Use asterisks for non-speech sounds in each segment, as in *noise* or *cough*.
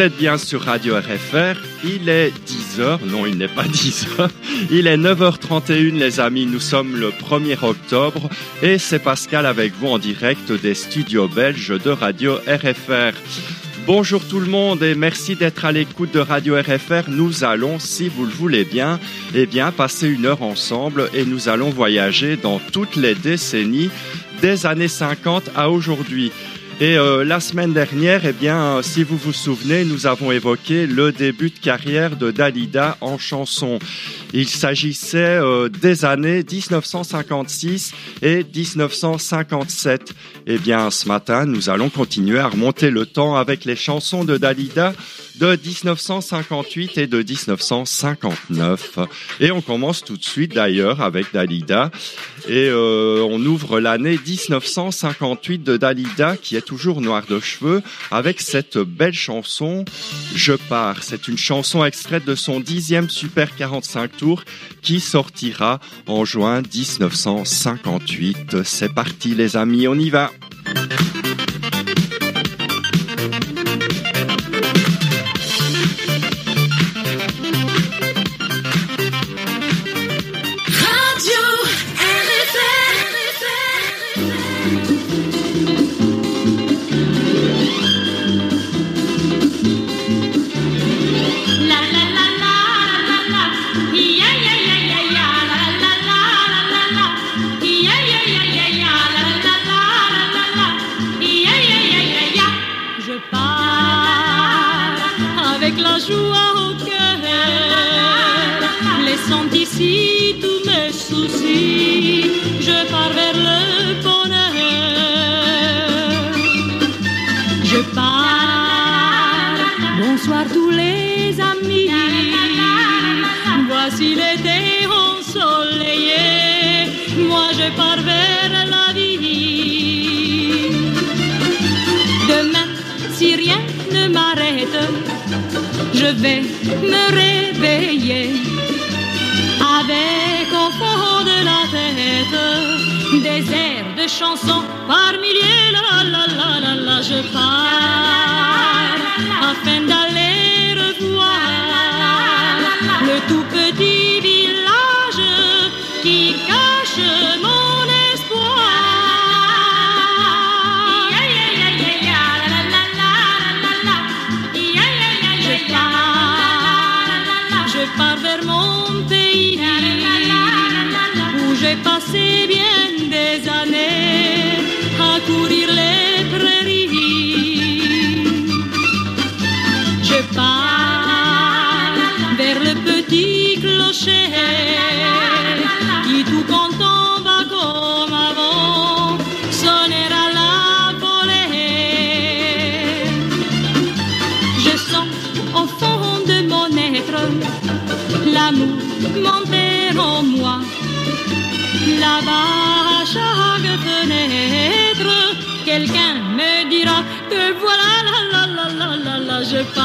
Êtes bien sur Radio RFR, il est 10h, non il n'est pas *laughs* 10h, il est 9h31 les amis, nous sommes le 1er octobre et c'est Pascal avec vous en direct des studios belges de Radio RFR. Bonjour tout le monde et merci d'être à l'écoute de Radio RFR. Nous allons, si vous le voulez bien, eh bien, passer une heure ensemble et nous allons voyager dans toutes les décennies des années 50 à aujourd'hui. Et euh, la semaine dernière, eh bien, si vous vous souvenez, nous avons évoqué le début de carrière de Dalida en chanson. Il s'agissait euh, des années 1956 et 1957. Eh bien, ce matin, nous allons continuer à remonter le temps avec les chansons de Dalida de 1958 et de 1959. Et on commence tout de suite d'ailleurs avec Dalida. Et euh, on ouvre l'année 1958 de Dalida qui est toujours noire de cheveux avec cette belle chanson Je pars. C'est une chanson extraite de son dixième Super 45 qui sortira en juin 1958. C'est parti les amis, on y va.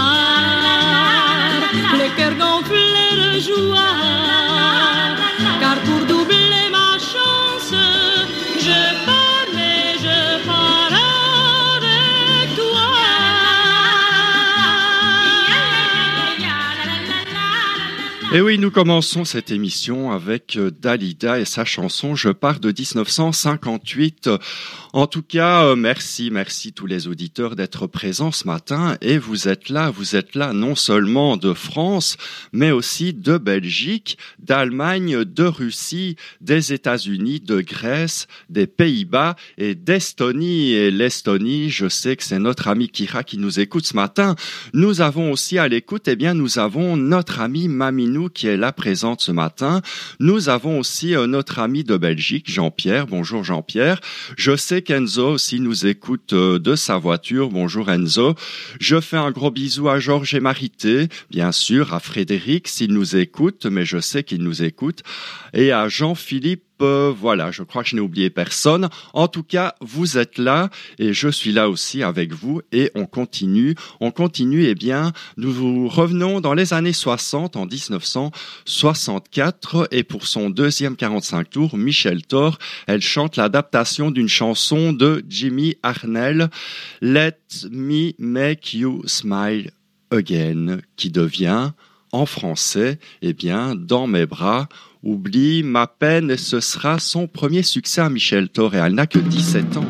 La, je pars, le cœur gonflé de joie, car pour doubler ma chance, je pars, mais je pars avec toi. Et oui, nous commençons cette émission avec euh, Dalida et sa chanson Je pars de 1958. En tout cas, euh, merci, merci tous les auditeurs d'être présents ce matin. Et vous êtes là, vous êtes là non seulement de France, mais aussi de Belgique, d'Allemagne, de Russie, des États-Unis, de Grèce, des Pays-Bas et d'Estonie. Et l'Estonie, je sais que c'est notre ami Kira qui nous écoute ce matin. Nous avons aussi à l'écoute, eh bien, nous avons notre ami Maminou qui est là présente ce matin. Nous avons aussi euh, notre ami de Belgique, Jean-Pierre. Bonjour Jean-Pierre. Je sais qu'Enzo aussi nous écoute euh, de sa voiture. Bonjour Enzo. Je fais un gros bisou à Georges et Marité, bien sûr, à Frédéric s'il nous écoute, mais je sais qu'il nous écoute, et à Jean-Philippe Euh, voilà, je crois que je n'ai oublié personne. En tout cas, vous êtes là et je suis là aussi avec vous et on continue. On continue, eh bien, nous revenons dans les années 60, en 1964 et pour son deuxième 45 tours, Michel Thor, elle chante l'adaptation d'une chanson de Jimmy Arnell, Let Me Make You Smile Again, qui devient en français, eh bien, dans mes bras, oublie ma peine ce sera son premier succès à Michel Thor elle n'a que 17 ans.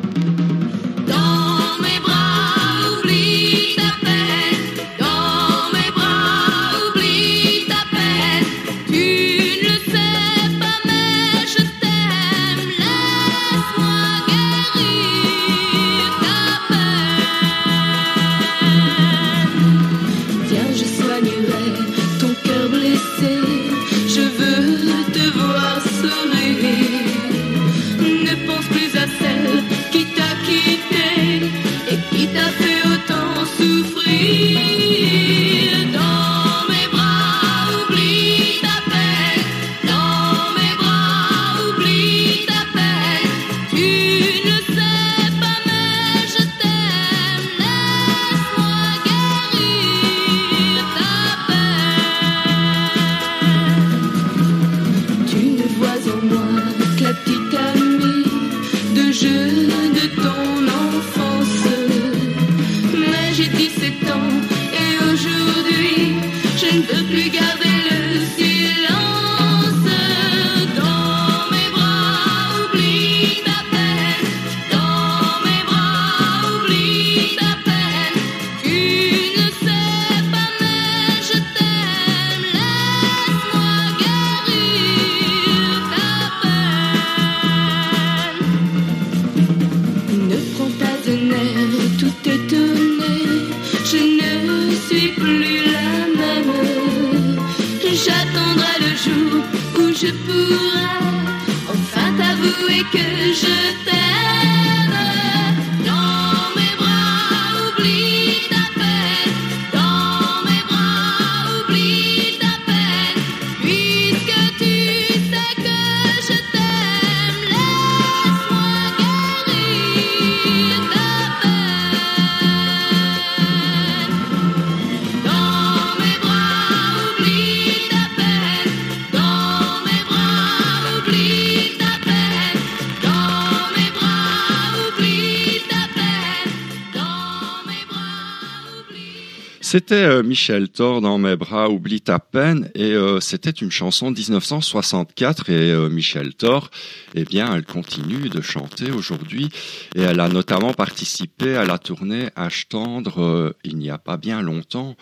C'était euh, Michel Thor dans mes bras, oublie ta peine, et euh, c'était une chanson de 1964 et euh, Michel Thor, eh bien, elle continue de chanter aujourd'hui et elle a notamment participé à la tournée H tendre il n'y a pas bien longtemps.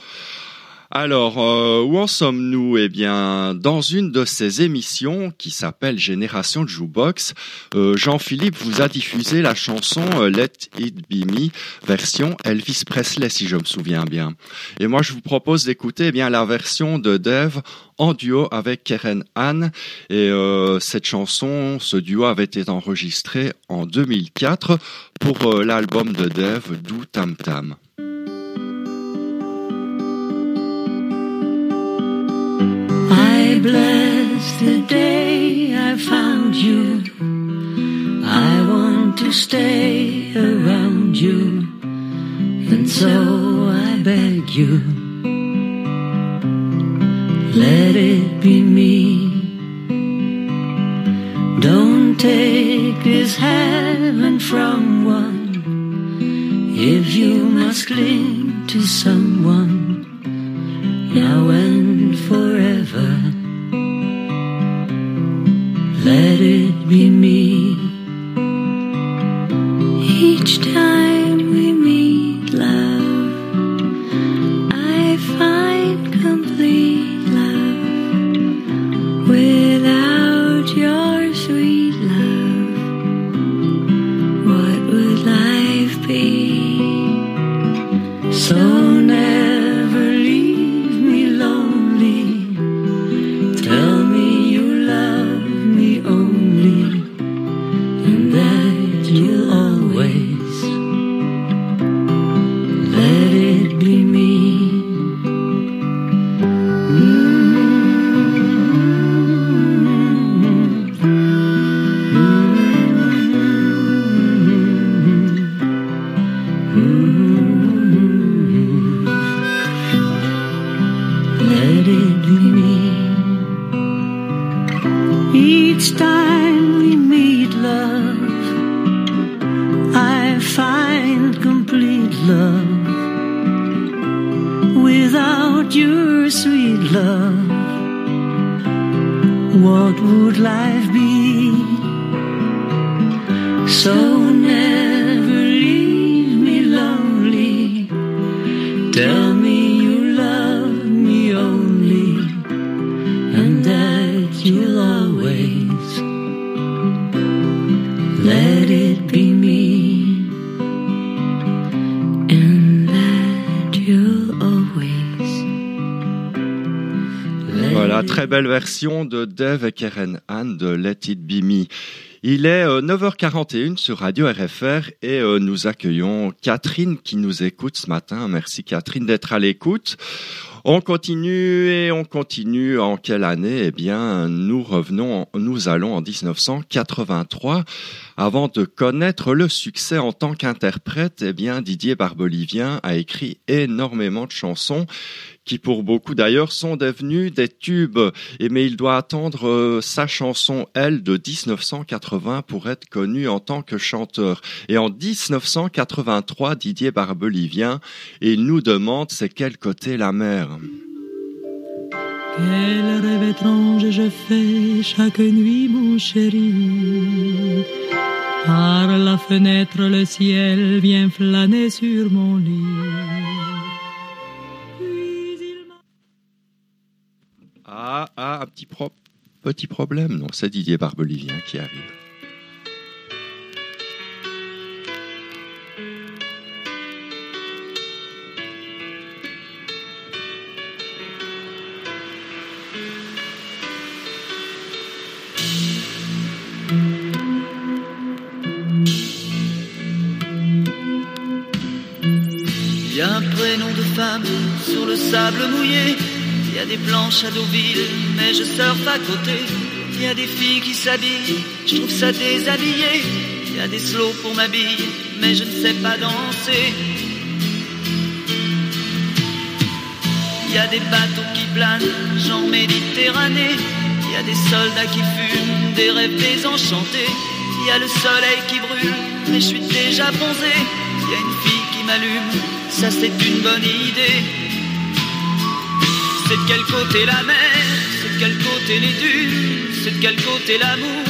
Alors, euh, où en sommes-nous? Eh bien, dans une de ces émissions qui s'appelle Génération Jukebox, euh, Jean-Philippe vous a diffusé la chanson euh, Let It Be Me, version Elvis Presley, si je me souviens bien. Et moi, je vous propose d'écouter eh bien la version de Dave en duo avec Karen Anne. Et cette chanson, ce duo avait été enregistré en 2004 pour l'album de Dave, Do Tam Tam. Bless the day I found you. I want to stay around you, and so I beg you, let it be me. Don't take this heaven from one if you must cling to someone now and forever. Let it be me. Each time Version de Dave et Karen Anne de Let It Be Me. Il est euh, 9h41 sur Radio RFR et euh, nous accueillons Catherine qui nous écoute ce matin. Merci Catherine d'être à l'écoute. On continue et on continue. En quelle année? Eh bien, nous revenons, nous allons en 1983. Avant de connaître le succès en tant qu'interprète, eh bien, Didier Barbelivien a écrit énormément de chansons qui pour beaucoup d'ailleurs sont devenues des tubes. Et mais il doit attendre euh, sa chanson Elle de 1980 pour être connu en tant que chanteur. Et en 1983, Didier Barbelivien, il nous demande c'est quel côté la mer? Quel rêve étrange je fais chaque nuit, mon chéri. Par la fenêtre, le ciel vient flâner sur mon lit. Ah, ah, un petit, pro- petit problème. Non, c'est Didier Barbelivien qui arrive. Il y a un prénom de femme sur le sable mouillé. Il y a des planches à Deauville, mais je surfe à côté. Il y a des filles qui s'habillent, je trouve ça déshabillé. Il y a des slows pour m'habiller, mais je ne sais pas danser. Il y a des bateaux qui planent, genre Méditerranée. Il y a des soldats qui fument, des rêves désenchantés. Il y a le soleil qui brûle, mais je suis déjà bronzé. Il y a une fille qui m'allume, ça c'est une bonne idée. C'est de quel côté la mer, c'est de quel côté les dunes, c'est de quel côté l'amour.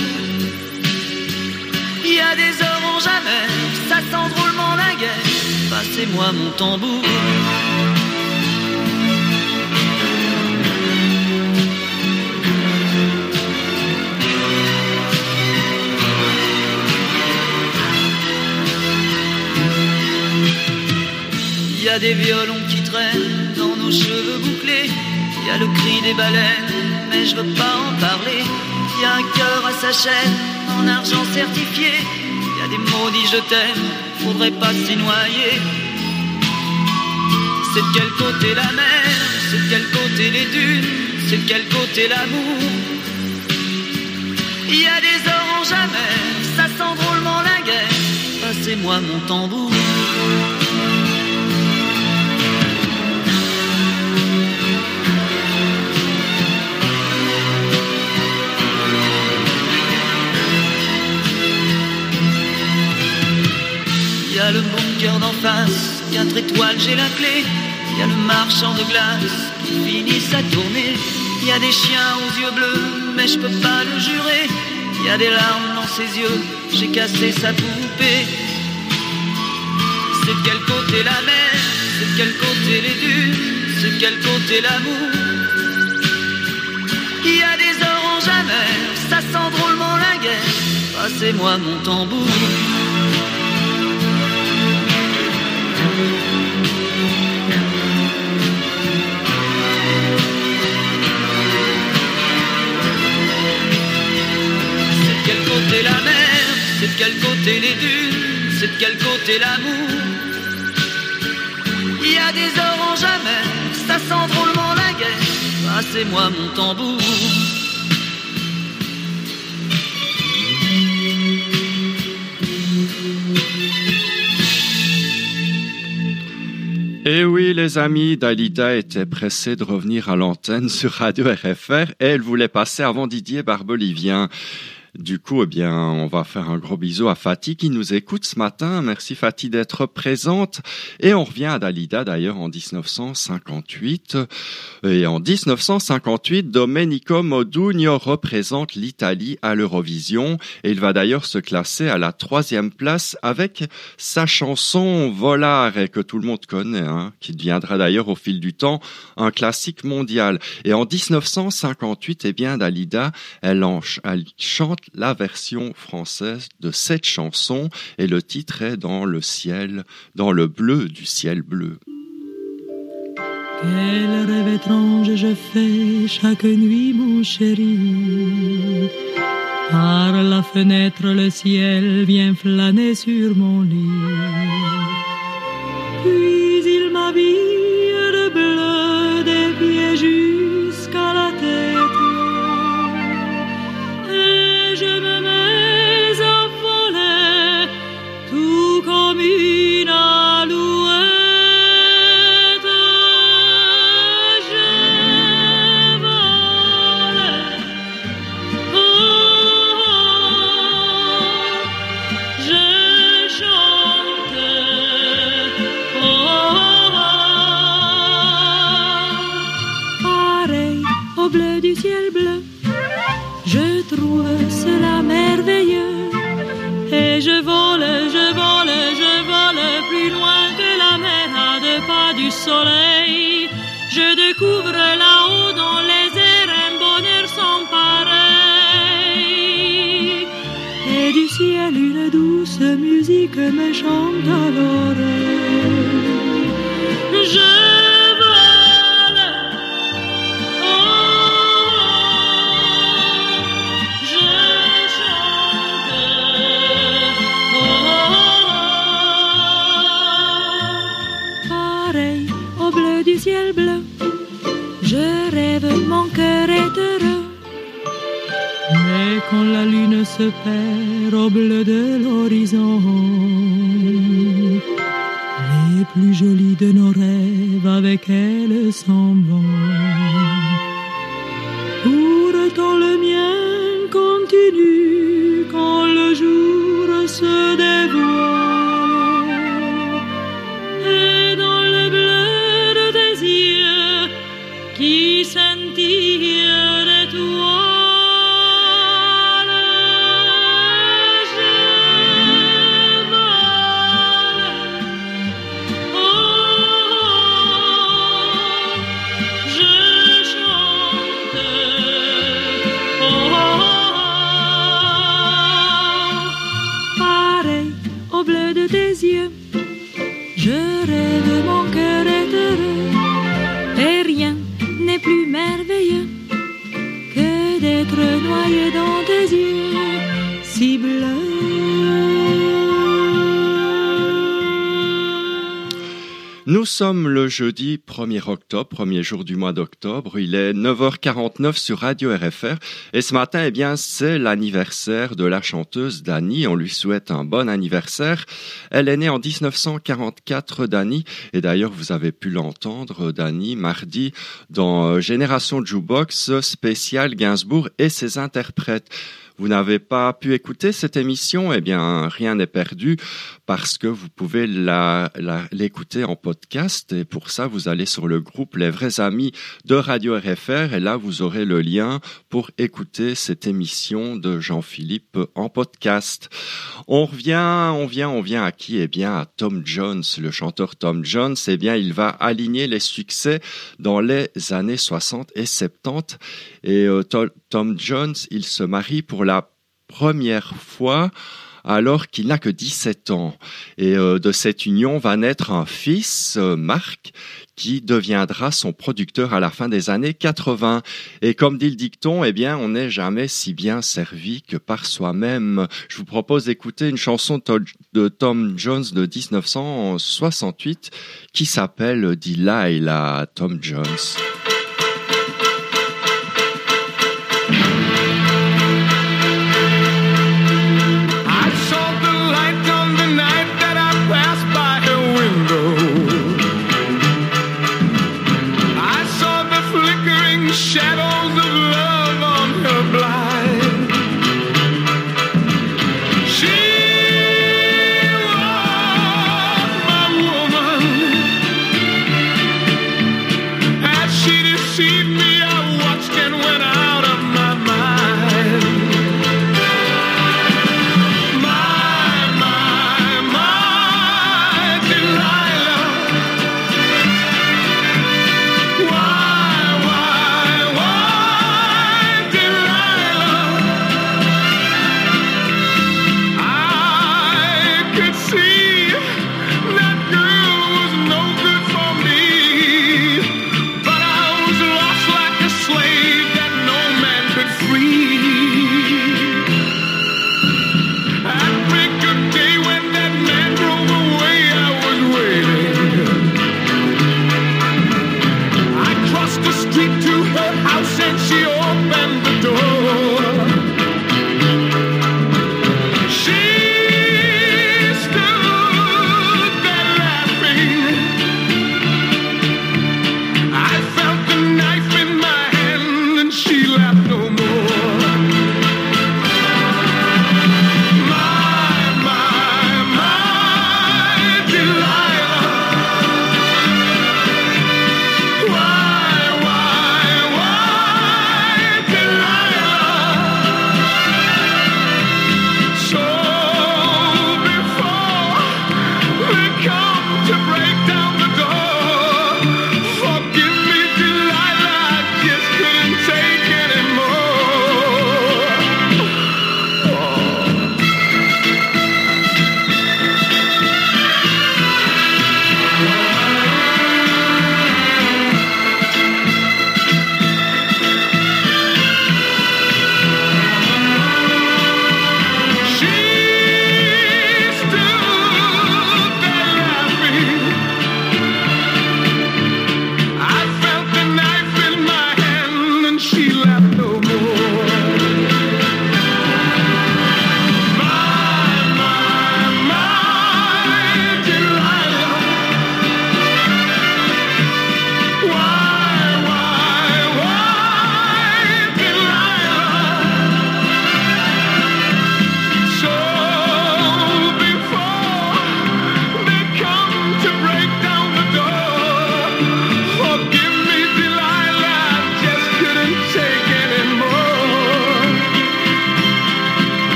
Il y a des oranges amères, ça sent drôlement la guerre. Passez-moi mon tambour. Il y a des violons qui traînent dans nos cheveux bouclés. Y a le cri des baleines, mais je veux pas en parler. Il y a un cœur à sa chaîne, en argent certifié. Il y a des maudits je t'aime, faudrait pas s'y noyer. C'est de quel côté la mer, c'est de quel côté les dunes, c'est de quel côté l'amour. Il y a des oranges amères, ça sent drôlement la guerre. Passez-moi mon tambour. A le bunker d'en face, quatre étoiles, j'ai la clé. Il y a le marchand de glace qui finit sa tournée. Il y a des chiens aux yeux bleus, mais je peux pas le jurer. Il y a des larmes dans ses yeux, j'ai cassé sa poupée. C'est de quel côté la mer, c'est de quel côté les dunes, c'est de quel côté l'amour. Il y a des oranges amères, ça sent drôlement la guerre. Passez-moi mon tambour. Quel côté les dunes, c'est de quel côté l'amour. Il y a des oranges amères, ça sent drôlement la guerre. Passez-moi mon tambour. Et oui, les amis, Dalida était pressée de revenir à l'antenne sur Radio RFR et elle voulait passer avant Didier Barbelivien. Du coup, eh bien, on va faire un gros bisou à Fatih qui nous écoute ce matin. Merci Fatih d'être présente. Et on revient à Dalida d'ailleurs en 1958. Et en 1958, Domenico Modugno représente l'Italie à l'Eurovision. Et il va d'ailleurs se classer à la troisième place avec sa chanson Volare que tout le monde connaît, hein, qui deviendra d'ailleurs au fil du temps un classique mondial. Et en 1958, eh bien, Dalida, elle, elle la version française de cette chanson et le titre est dans le ciel, dans le bleu du ciel bleu. Quel rêve étrange je fais chaque nuit, mon chéri. Par la fenêtre, le ciel vient flâner sur mon lit. Puis il m'habille du soleil. Je découvre là-haut dans les airs un bonheur sans pareil. Et du ciel une douce musique me chante à l'oreille. Je se perd au bleu de l'horizon, sommes le jeudi 1er octobre, premier jour du mois d'octobre. Il est 9h49 sur Radio RFR. Et ce matin, eh bien, c'est l'anniversaire de la chanteuse Dani. On lui souhaite un bon anniversaire. Elle est née en 1944, Dani. Et d'ailleurs, vous avez pu l'entendre, Dani, mardi, dans euh, Génération Jukebox spécial Gainsbourg et ses interprètes. Vous n'avez pas pu écouter cette émission, eh bien, rien n'est perdu parce que vous pouvez l'écouter en podcast et pour ça, vous allez sur le groupe Les Vrais Amis de Radio RFR et là, vous aurez le lien pour écouter cette émission de Jean-Philippe en podcast. On revient, on vient, on vient à qui? Eh bien, à Tom Jones, le chanteur Tom Jones. Eh bien, il va aligner les succès dans les années 60 et 70 et euh, Tom Jones, il se marie pour la première fois alors qu'il n'a que 17 ans. Et euh, de cette union va naître un fils, euh, Marc, qui deviendra son producteur à la fin des années 80. Et comme dit le dicton, eh bien, on n'est jamais si bien servi que par soi-même. Je vous propose d'écouter une chanson de To- de Tom Jones de 1968 qui s'appelle Delilah, Tom Jones.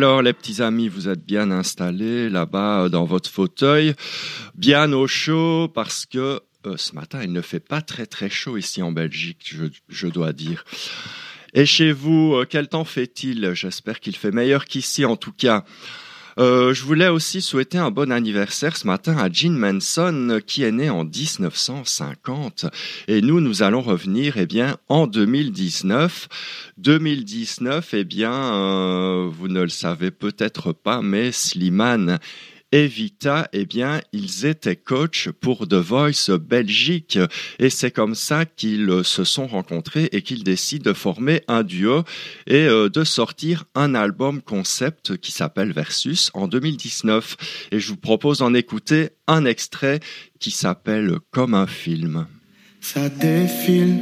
Alors les petits amis, vous êtes bien installés là-bas dans votre fauteuil, bien au chaud parce que euh, ce matin il ne fait pas très très chaud ici en Belgique, je, dois dire. Et chez vous, euh, quel temps fait-il? J'espère qu'il fait meilleur qu'ici en tout cas. Euh, je voulais aussi souhaiter un bon anniversaire ce matin à Jean Manson qui est né en 1950 et nous nous allons revenir eh bien en 2019. 2019 eh bien euh, vous ne le savez peut-être pas mais Slimane Evita, eh bien, ils étaient coach pour The Voice Belgique. Et c'est comme ça qu'ils se sont rencontrés et qu'ils décident de former un duo et euh, de sortir un album concept qui s'appelle Versus en 2019. Et je vous propose d'en écouter un extrait qui s'appelle Comme un film. Ça défile,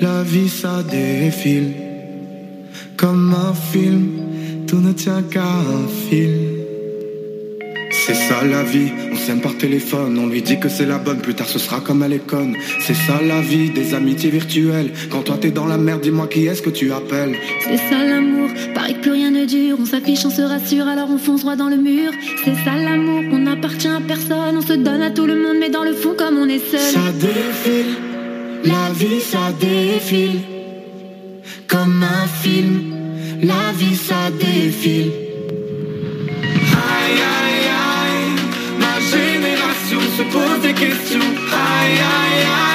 la vie ça défile. Comme un film, tout ne tient qu'à un fil. C'est ça la vie, on s'aime par téléphone, on lui dit que c'est la bonne, plus tard ce sera comme elle est conne. C'est ça la vie, des amitiés virtuelles. Quand toi t'es dans la merde, dis-moi qui est-ce que tu appelles. C'est ça l'amour, paraît que plus rien ne dure, on s'affiche, on se rassure, alors on fonce droit dans le mur. C'est ça l'amour, on n'appartient à personne, on se donne à tout le monde, mais dans le fond comme on est seul. Ça défile, la vie ça défile, comme un film, la vie ça défile. supposed to get too high, high, high.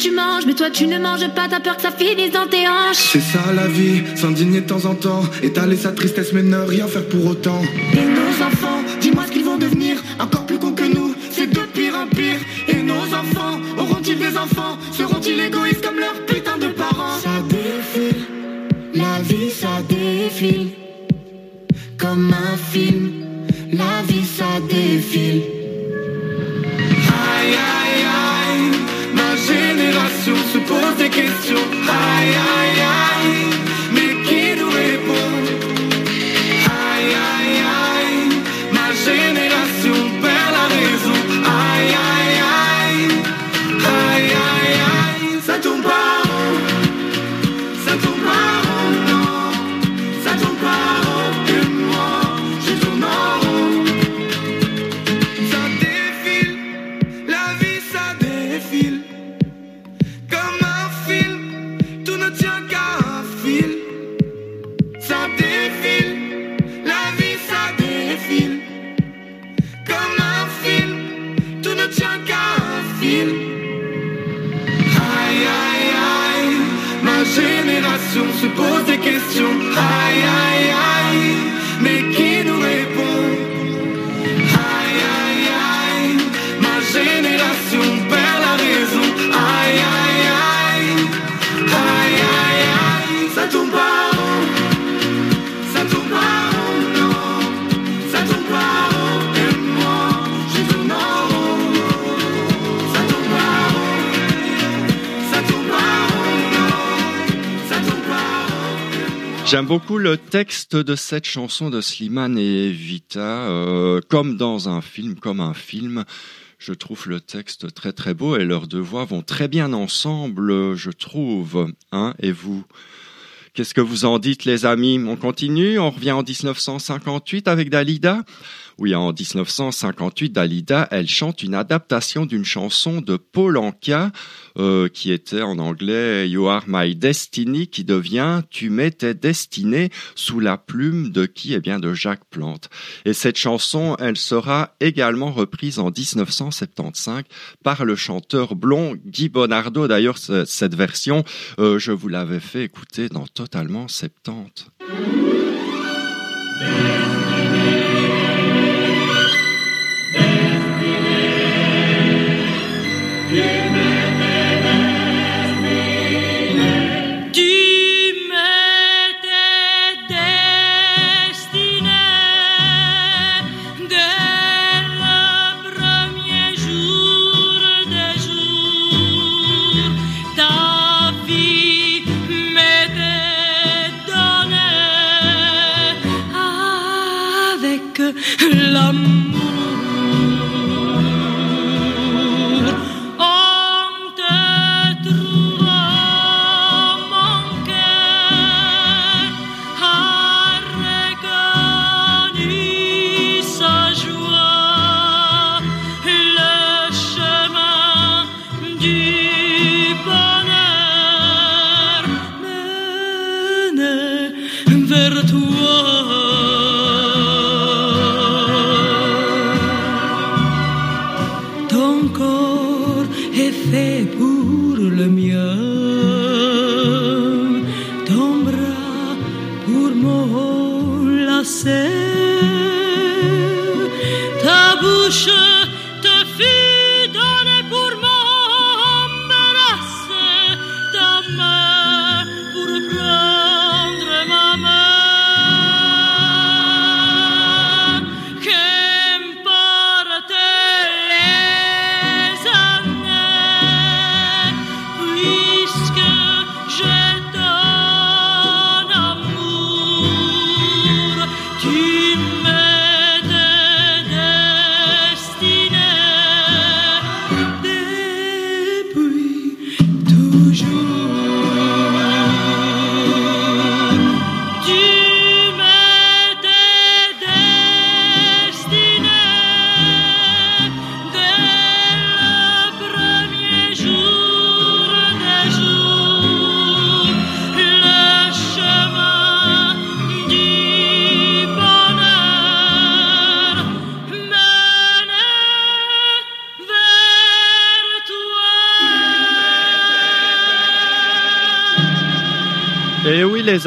Tu manges, mais toi tu ne manges pas, t'as peur que ça finisse dans tes hanches. C'est ça la vie, s'indigner de temps en temps, étaler sa tristesse mais ne rien faire pour autant. Et nos enfants, dis-moi ce qu'ils vont devenir, encore plus cons que nous, c'est de pire en pire. Et nos enfants, auront-ils des enfants, seront-ils égoïstes comme leurs putains de parents? Ça défile, la vie ça défile, comme un film, la vie ça défile. Génération se pose des questions. Aïe aïe J'aime beaucoup le texte de cette chanson de Slimane et Vita, euh, comme dans un film, comme un film. Je trouve le texte très très beau et leurs deux voix vont très bien ensemble, je trouve. Hein, et vous? Qu'est-ce que vous en dites, les amis? On continue, on revient en 1958 avec Dalida oui, en 1958, Dalida, elle chante une adaptation d'une chanson de Paul Anka, euh, qui était en anglais You Are My Destiny, qui devient Tu m'étais destiné sous la plume de qui? Eh bien, de Jacques Plante. Et cette chanson, elle sera également reprise en 1975 par le chanteur blond Guy Bonardo. D'ailleurs, cette version, euh, je vous l'avais fait écouter dans Totalement 70. should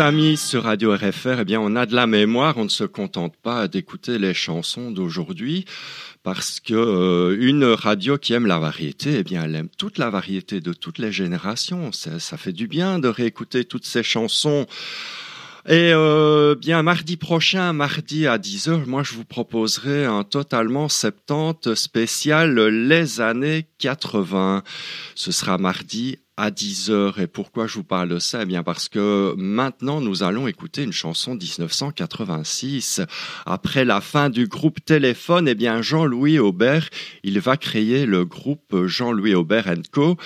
amis, sur Radio RFR, eh bien, on a de la mémoire. On ne se contente pas d'écouter les chansons d'aujourd'hui parce que euh, une radio qui aime la variété, eh bien, elle aime toute la variété de toutes les générations. Ça, ça fait du bien de réécouter toutes ces chansons. Et euh, bien mardi prochain, mardi à 10h, moi je vous proposerai un totalement 70 spécial les années 80. Ce sera mardi à 10h. Et pourquoi je vous parle de ça? Eh bien parce que maintenant nous allons écouter une chanson 1986. Après la fin du groupe Téléphone, eh bien Jean-Louis Aubert, il va créer le groupe Jean-Louis Aubert Co.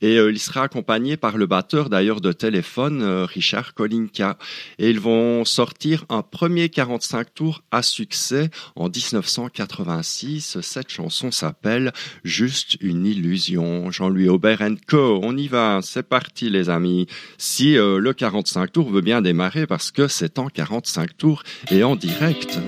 Et euh, il sera accompagné par le batteur d'ailleurs de Téléphone, euh, Richard Kolinka. Et ils vont sortir un premier 45 tours à succès en 1986. Cette chanson s'appelle Juste une illusion. Jean-Louis Aubert Co. On y va, c'est parti les amis. Si euh, le 45 tours veut bien démarrer parce que c'est en 45 tours et en direct.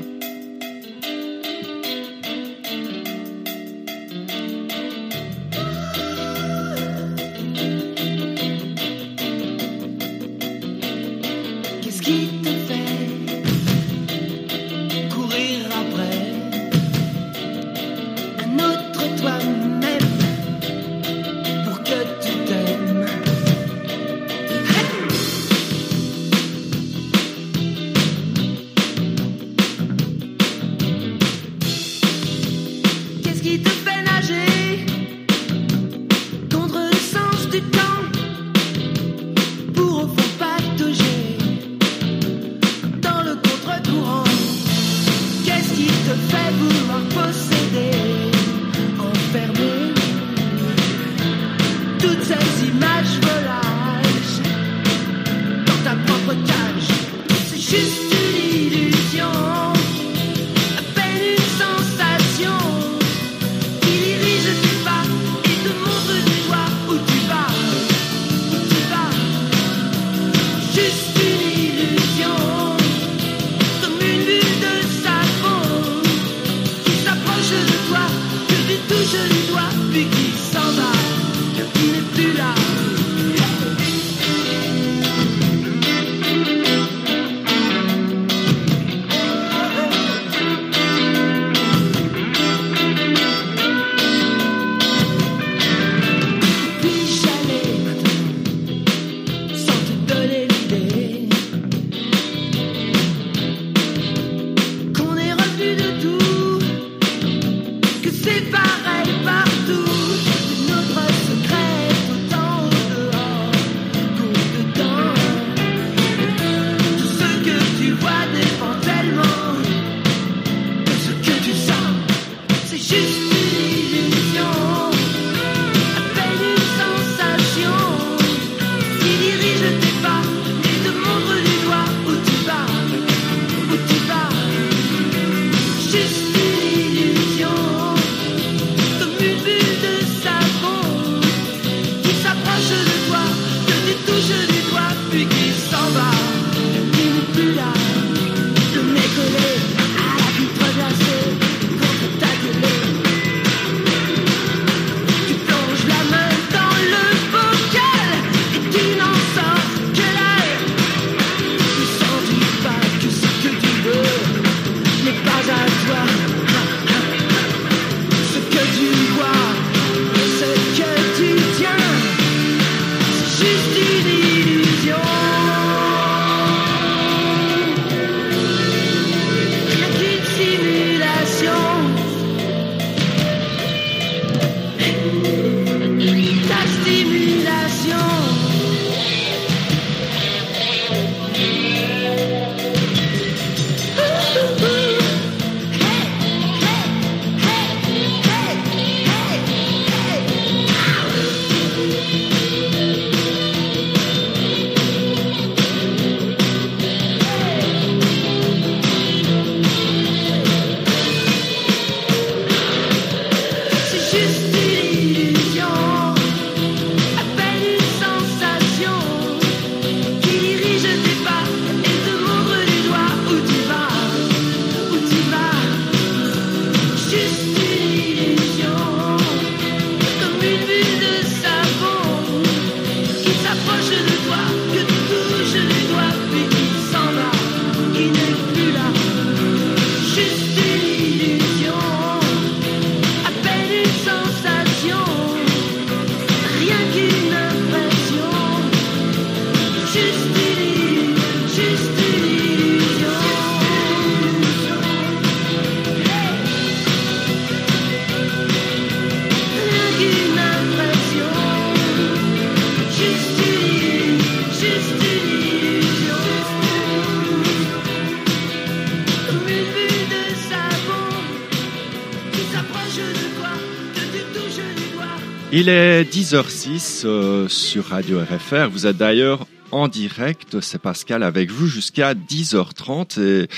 10h06 euh, sur Radio RFR. Vous êtes d'ailleurs en direct, c'est Pascal avec vous jusqu'à 10h30. Et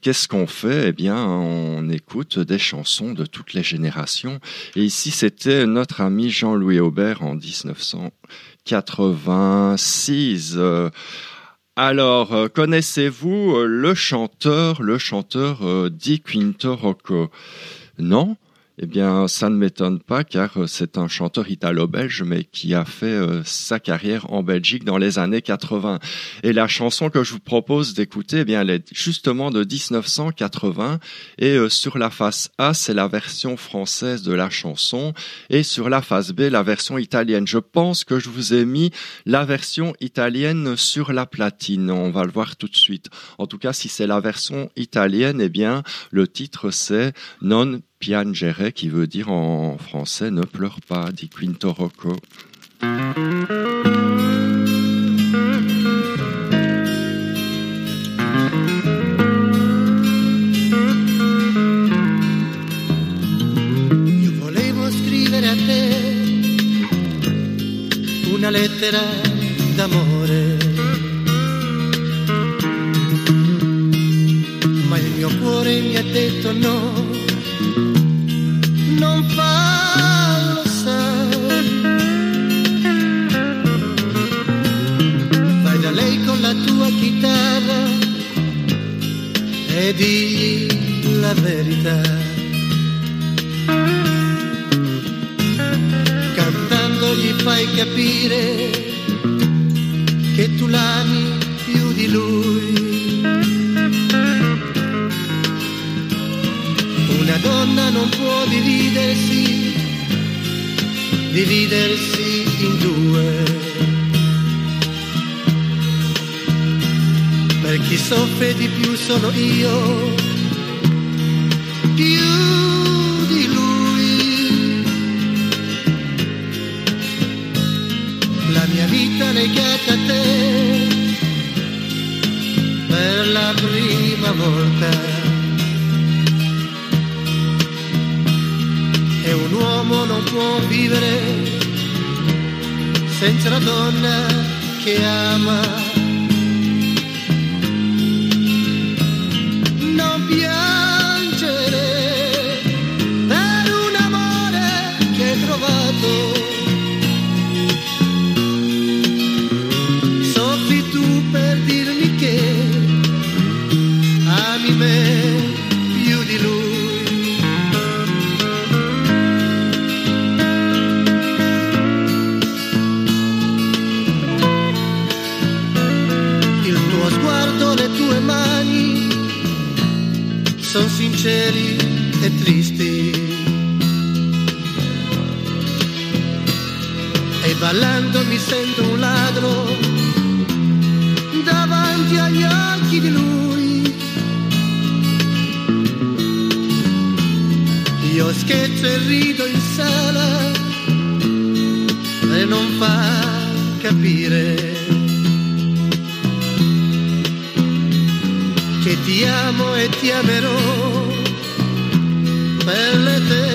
qu'est-ce qu'on fait? Eh bien, on écoute des chansons de toutes les générations. Et ici, c'était notre ami Jean-Louis Aubert en 1986. Euh, alors, euh, connaissez-vous le chanteur, le chanteur Di Quinto Rocco? Non? Eh bien, ça ne m'étonne pas car euh, c'est un chanteur italo-belge mais qui a fait euh, sa carrière en Belgique dans les années 80. Et la chanson que je vous propose d'écouter, eh bien, elle est justement de 1980 et euh, sur la face A, c'est la version française de la chanson et sur la face B, la version italienne. Je pense que je vous ai mis la version italienne sur la platine. On va le voir tout de suite. En tout cas, si c'est la version italienne, eh bien, le titre c'est Non piangere, qui veut dire en français ne pleure pas, dit Quinto Rocco. Davanti agli occhi di lui. Io scherzo e rido in sala e non fa capire che ti amo e ti amerò per l'eternità.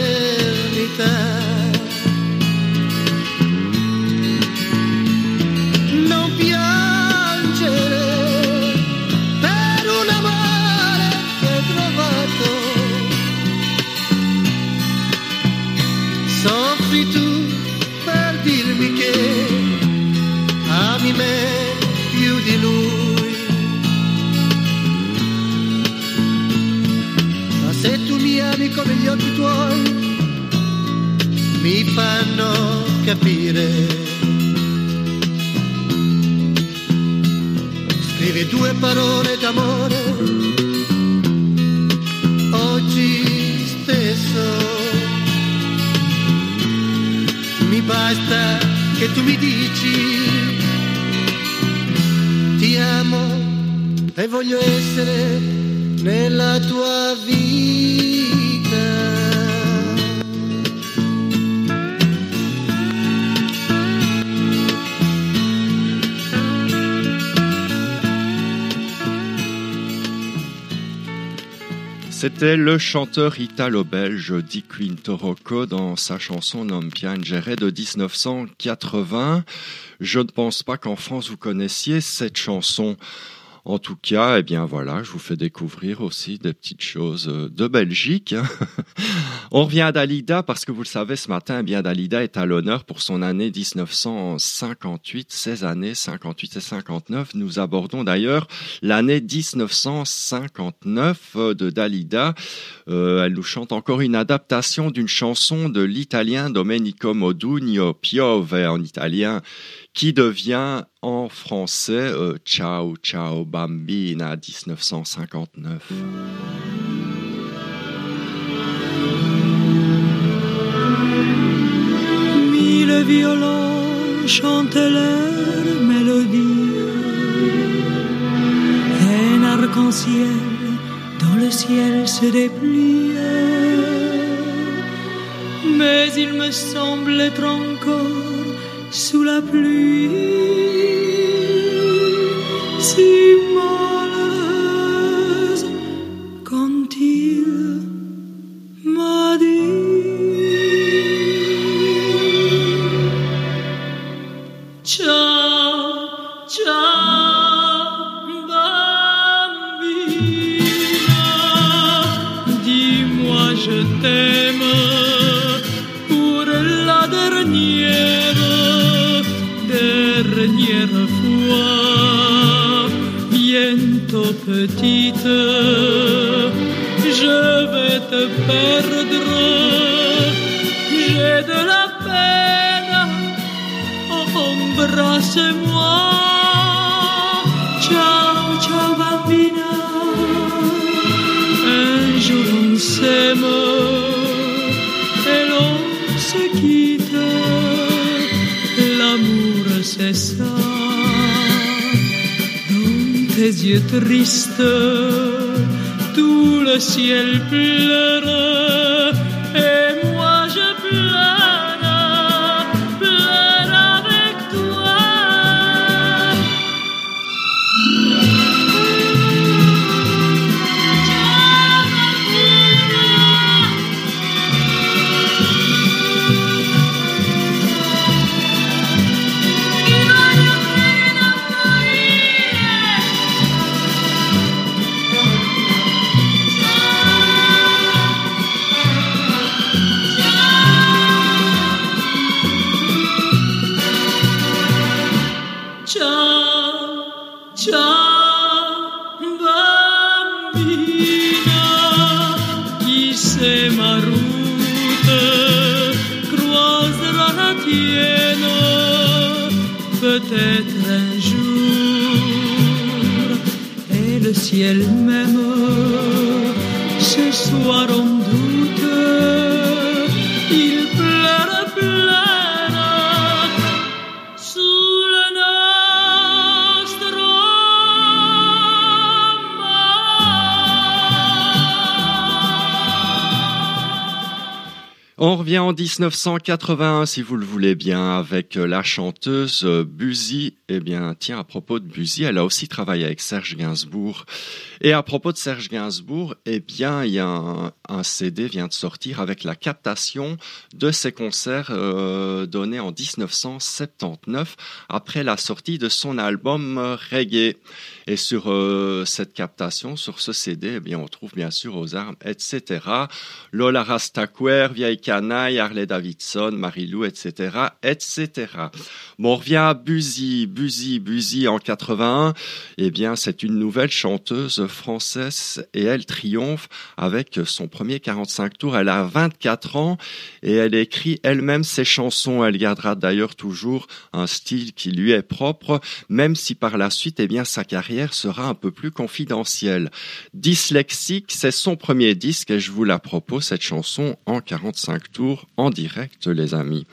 Scrivi due parole d'amore oggi stesso. Mi basta che tu mi dici ti amo e voglio essere nella tua vita. C'était le chanteur italo-belge Di Quinto dans sa chanson Non Piangere de 1980. Je ne pense pas qu'en France vous connaissiez cette chanson. En tout cas, eh bien voilà, je vous fais découvrir aussi des petites choses euh, de Belgique. *laughs* On revient à Dalida parce que vous le savez, ce matin, eh bien Dalida est à l'honneur pour son année 1958, 16 années 58 et 59. Nous abordons d'ailleurs l'année 1959 euh, de Dalida. Euh, elle nous chante encore une adaptation d'une chanson de l'italien Domenico Modugno Piove en italien qui devient en français euh, Ciao Ciao Bambina 1959. Mille violons chantaient leur mélodie. Un arc-en-ciel dans le ciel se dépliait. Mais il me semble être encore sous la pluie, si malheureuse petite, je vais te perdre. J'ai de la peine, embrasse-moi. Ciao, ciao bambina, un jour on s'aime et l'on se quitte. L'amour c'est ça. Tes yeux tristes, tout le ciel pleure. 1981, si vous le voulez bien, avec la chanteuse euh, Buzy. Eh bien, tiens, à propos de Buzy, elle a aussi travaillé avec Serge Gainsbourg. Et à propos de Serge Gainsbourg, eh bien, il y a un, CD vient de sortir avec la captation de ses concerts euh, donnés en 1979 après la sortie de son album euh, Reggae. Et sur euh, cette captation, sur ce CD, eh bien, on trouve bien sûr aux armes, etc. Lola Rastaquer, Vieille Canaille, Harley Davidson, Marilou, etc., etc. Bon, on revient à Buzy, Buzy, Buzy en 81. Eh bien, c'est une nouvelle chanteuse française et elle triomphe avec son premier 45 tours. Elle a 24 ans et elle écrit elle-même ses chansons. Elle gardera d'ailleurs toujours un style qui lui est propre, même si par la suite, eh bien, sa carrière sera un peu plus confidentielle. Dyslexique, c'est son premier disque et je vous la propose, cette chanson, en 45 tours, en direct, les amis.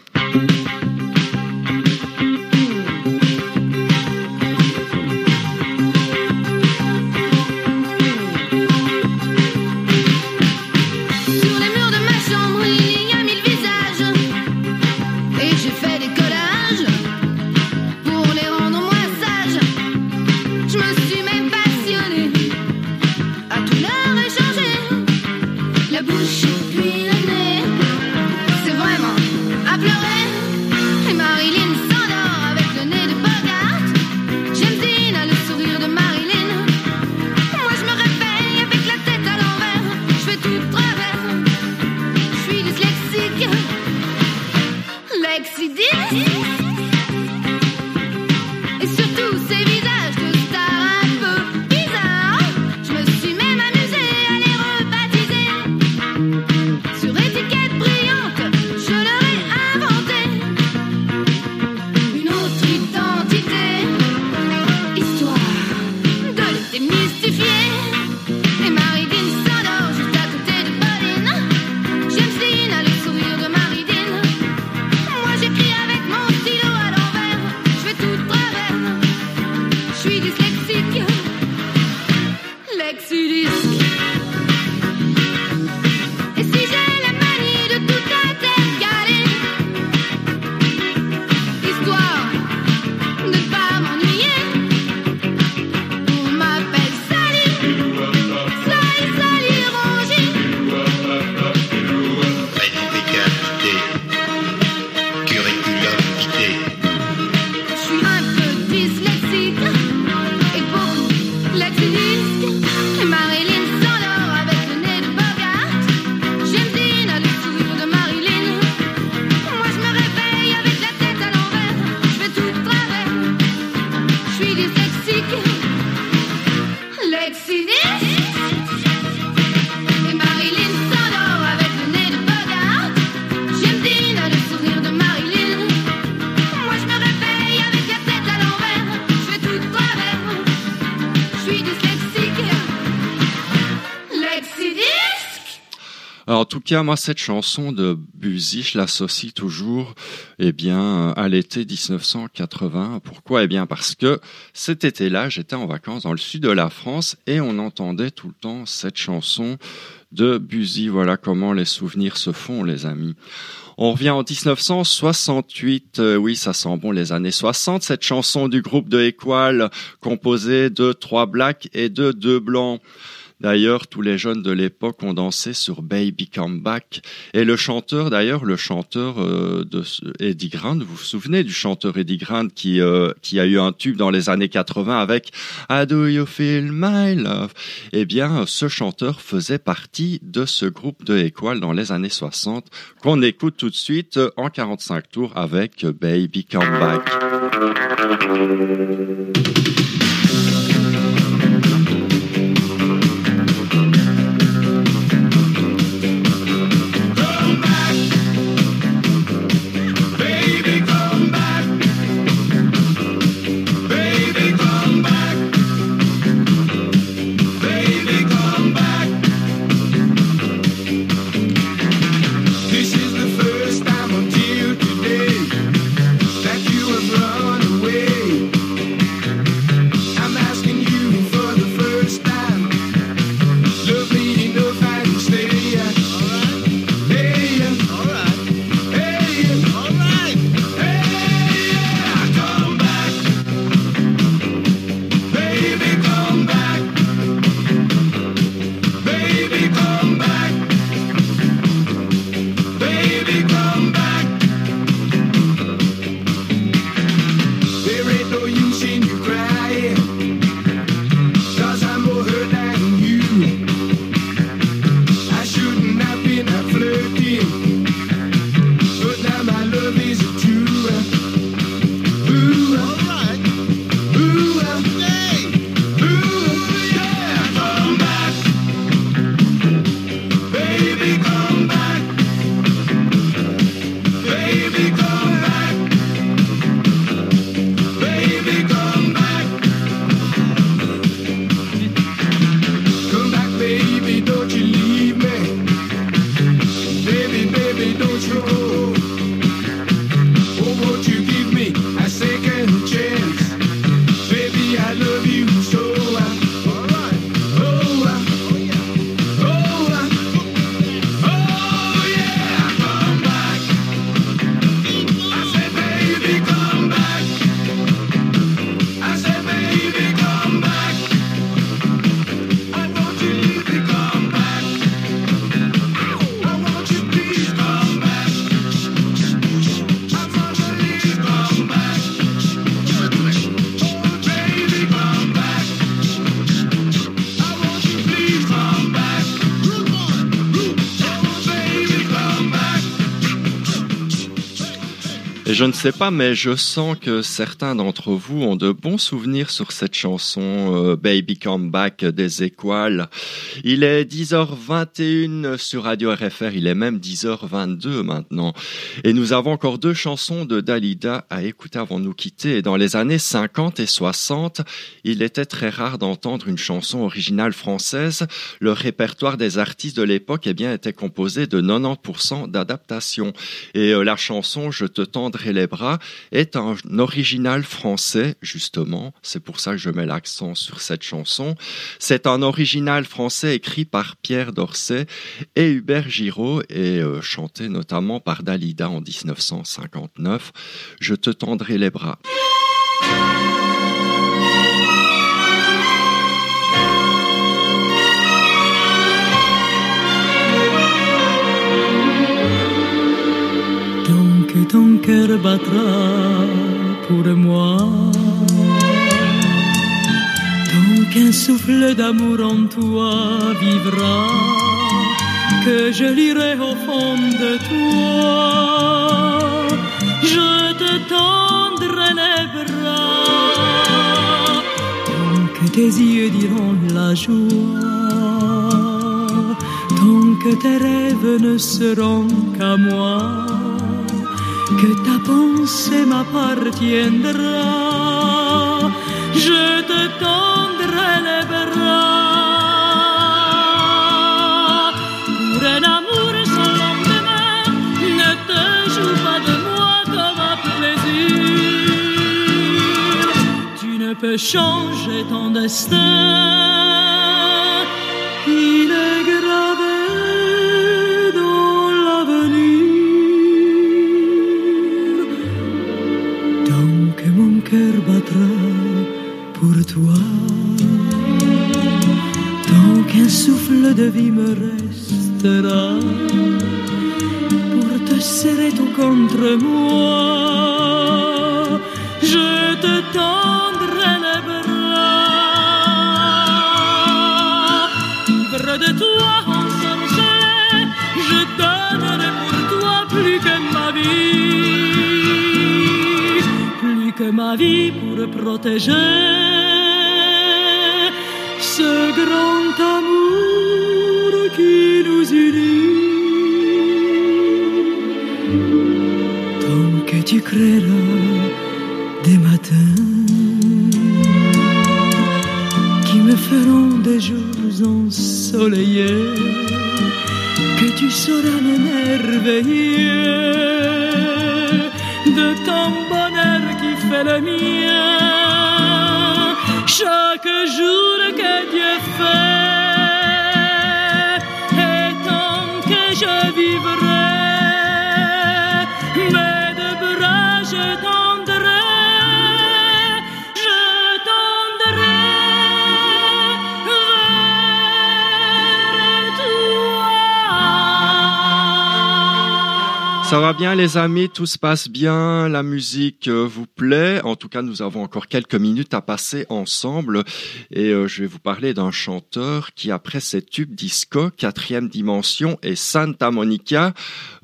Moi, cette chanson de Buzy, je l'associe toujours, eh bien, à l'été 1980. Pourquoi? Eh bien, parce que cet été-là, j'étais en vacances dans le sud de la France et on entendait tout le temps cette chanson de Buzy. Voilà comment les souvenirs se font, les amis. On revient en 1968, euh, oui, ça sent bon les années 60, cette chanson du groupe de Équal, composée de trois blacks et de deux blancs. D'ailleurs, tous les jeunes de l'époque ont dansé sur Baby Come Back. Et le chanteur, d'ailleurs, le chanteur euh, de Eddie Grant, vous vous souvenez du chanteur Eddie Grant qui, euh, qui a eu un tube dans les années 80 avec How do you feel my love? Eh bien, ce chanteur faisait partie de ce groupe de Équal dans les années 60 qu'on écoute tout de suite en 45 tours avec Baby Come Back. Je ne sais pas, mais je sens que certains d'entre vous ont de bons souvenirs sur cette chanson euh, Baby Come Back des Équales. Il est 10h21 sur Radio RFR, il est même 10h22 maintenant. Et nous avons encore deux chansons de Dalida à écouter avant de nous quitter. dans les années 50 et 60, il était très rare d'entendre une chanson originale française. Le répertoire des artistes de l'époque eh bien, était composé de 90% d'adaptations. Et euh, la chanson Je te tendrai les bras est un original français, justement. C'est pour ça que je mets l'accent sur cette chanson. C'est un original français écrit par Pierre Dorset et Hubert Giraud et euh, chanté notamment par Dalida en 1959. Je te tendrai les bras. Ton cœur battra pour moi. Donc un souffle d'amour en toi vivra, que je lirai au fond de toi. Je te tendrai les bras, tant que tes yeux diront la joie, tant que tes rêves ne seront qu'à moi que ta pensée m'appartiendra. Je te tendrai les bras pour un amour sans lendemain. Ne te joue pas de moi comme un plaisir. Tu ne peux changer ton destin. Cœur battra pour toi. Tant qu'un souffle de vie me restera pour te serrer tout contre moi. Je te tendrai que ma vie pour protéger. Ce grand amour qui nous unit. Tant que tu créeras des matins qui me feront des jours ensoleillés, que tu sauras m'émerveiller de ton bonheur fait le mien. Chaque jour que Dieu fait, et tant que je vivrai, Ça va bien les amis, tout se passe bien, la musique euh, vous plaît? En tout cas, nous avons encore quelques minutes à passer ensemble et euh, je vais vous parler d'un chanteur qui après ses tubes disco, quatrième dimension et Santa Monica,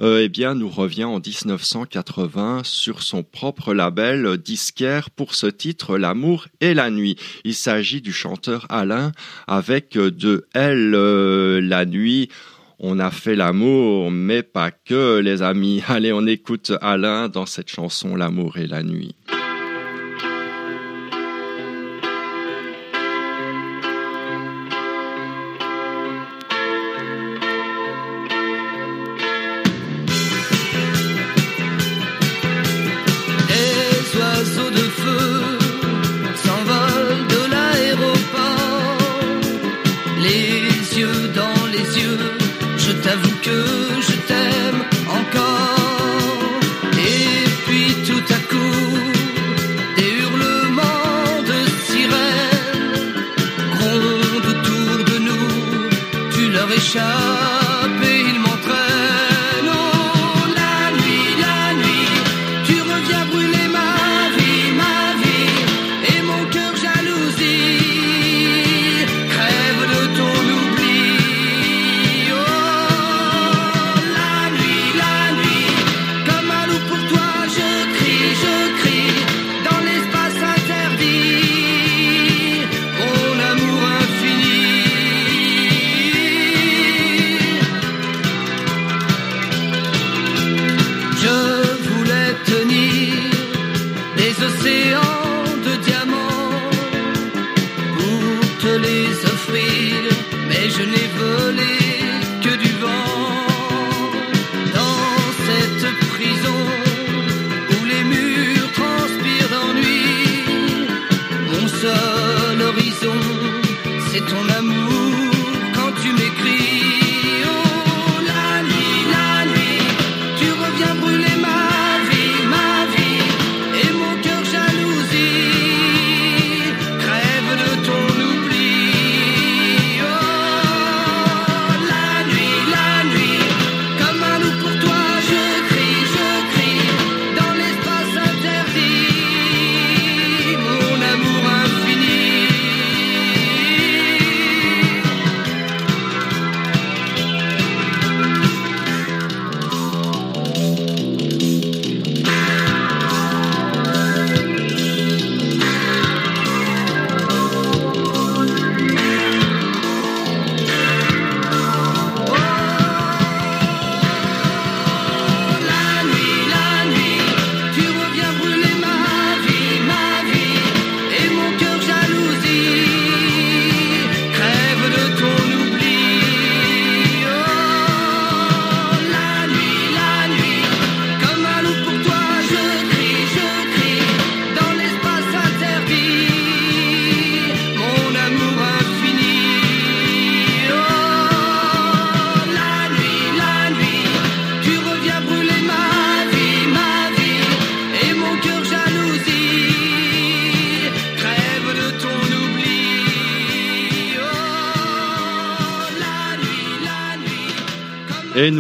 euh, eh bien nous revient en 1980 sur son propre label euh, disquaire pour ce titre L'amour et la nuit. Il s'agit du chanteur Alain avec de Elle euh, la nuit. On a fait l'amour, mais pas que, les amis. Allez, on écoute Alain dans cette chanson L'amour et la nuit.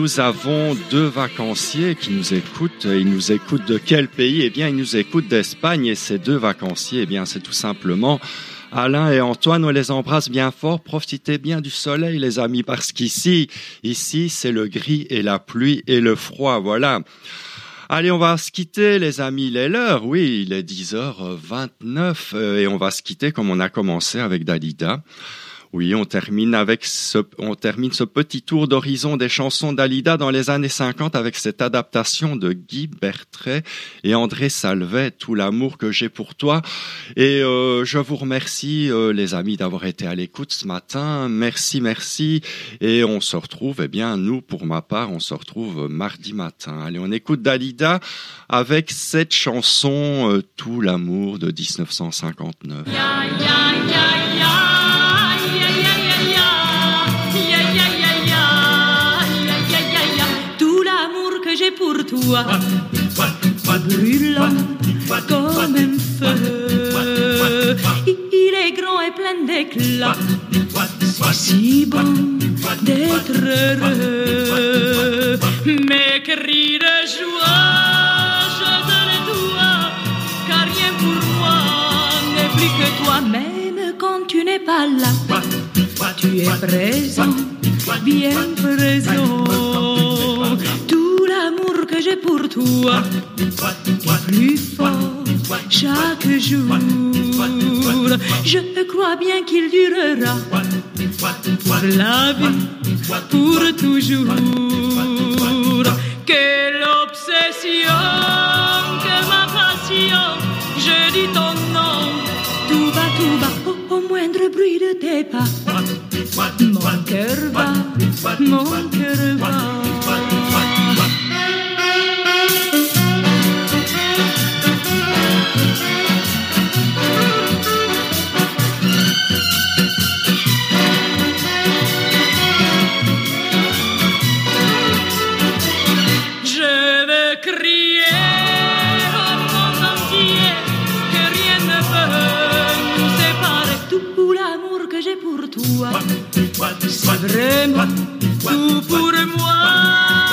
Nous avons deux vacanciers qui nous écoutent. Ils nous écoutent de quel pays? Eh bien, ils nous écoutent d'Espagne. Et ces deux vacanciers, eh bien, c'est tout simplement Alain et Antoine, on les embrasse bien fort. Profitez bien du soleil, les amis, parce qu'ici, ici, c'est le gris et la pluie et le froid. Voilà. Allez, on va se quitter, les amis. Il est l'heure, oui, il est 10h29 euh, et on va se quitter comme on a commencé avec Dalida. Oui, on termine avec ce, on termine ce petit tour d'horizon des chansons d'Alida dans les années 50 avec cette adaptation de Guy Bertret et André Salvet, Tout l'amour que j'ai pour toi. Et euh, je vous remercie, euh, les amis, d'avoir été à l'écoute ce matin. Merci, merci. Et on se retrouve, eh bien, nous, pour ma part, on se retrouve mardi matin. Allez, on écoute Dalida avec cette chanson euh, Tout l'amour de 1959. pour toi, brûlant comme un feu. Il est grand et plein d'éclat, c'est si bon d'être heureux. Mes cris de joie, je car rien pour moi n'est plus que toi, même quand tu n'es pas là. Tu es présent, bien présent l'amour que j'ai pour toi est plus fort chaque jour. Je crois bien qu'il durera la vie, pour toujours. Quelle obsession, que ma passion, je dis ton nom, tout va, tout va, au, au moindre bruit de tes pas. Mon cœur va, mon cœur va. C'est vraiment tout pour moi.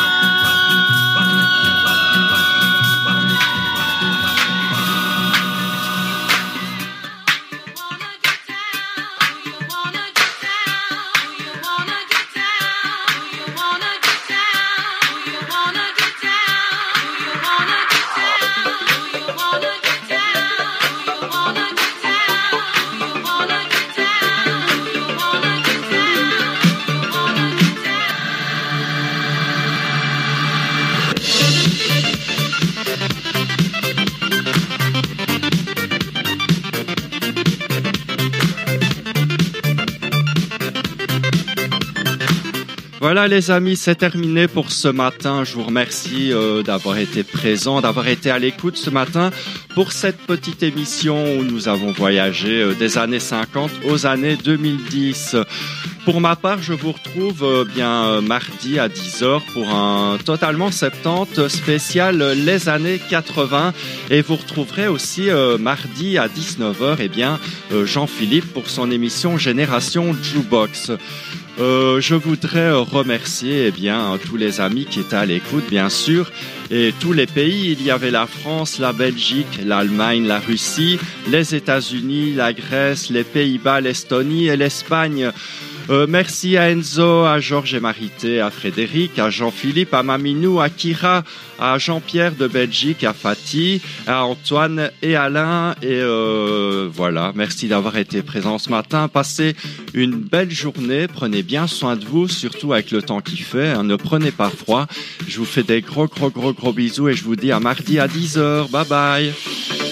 Voilà les amis, c'est terminé pour ce matin. Je vous remercie euh, d'avoir été présent, d'avoir été à l'écoute ce matin pour cette petite émission où nous avons voyagé euh, des années 50 aux années 2010. Pour ma part, je vous retrouve euh, bien mardi à 10h pour un totalement 70 spécial les années 80 et vous retrouverez aussi mardi à 19h et eh bien Jean-Philippe pour son émission Génération Jukebox. Euh, je voudrais remercier eh bien tous les amis qui étaient à l'écoute, bien sûr, et tous les pays. Il y avait la France, la Belgique, l'Allemagne, la Russie, les États-Unis, la Grèce, les Pays-Bas, l'Estonie et l'Espagne. Euh, merci à Enzo, à Georges et Marité, à Frédéric, à Jean-Philippe, à Maminou, à Kira, à Jean-Pierre de Belgique, à Fatih, à Antoine et Alain. Et euh, voilà, merci d'avoir été présent ce matin. Passez une belle journée. Prenez bien soin de vous, surtout avec le temps qui fait. Hein. ne prenez pas froid. Je vous fais des gros, gros, gros, gros bisous et je vous dis à mardi à 10h. Bye bye.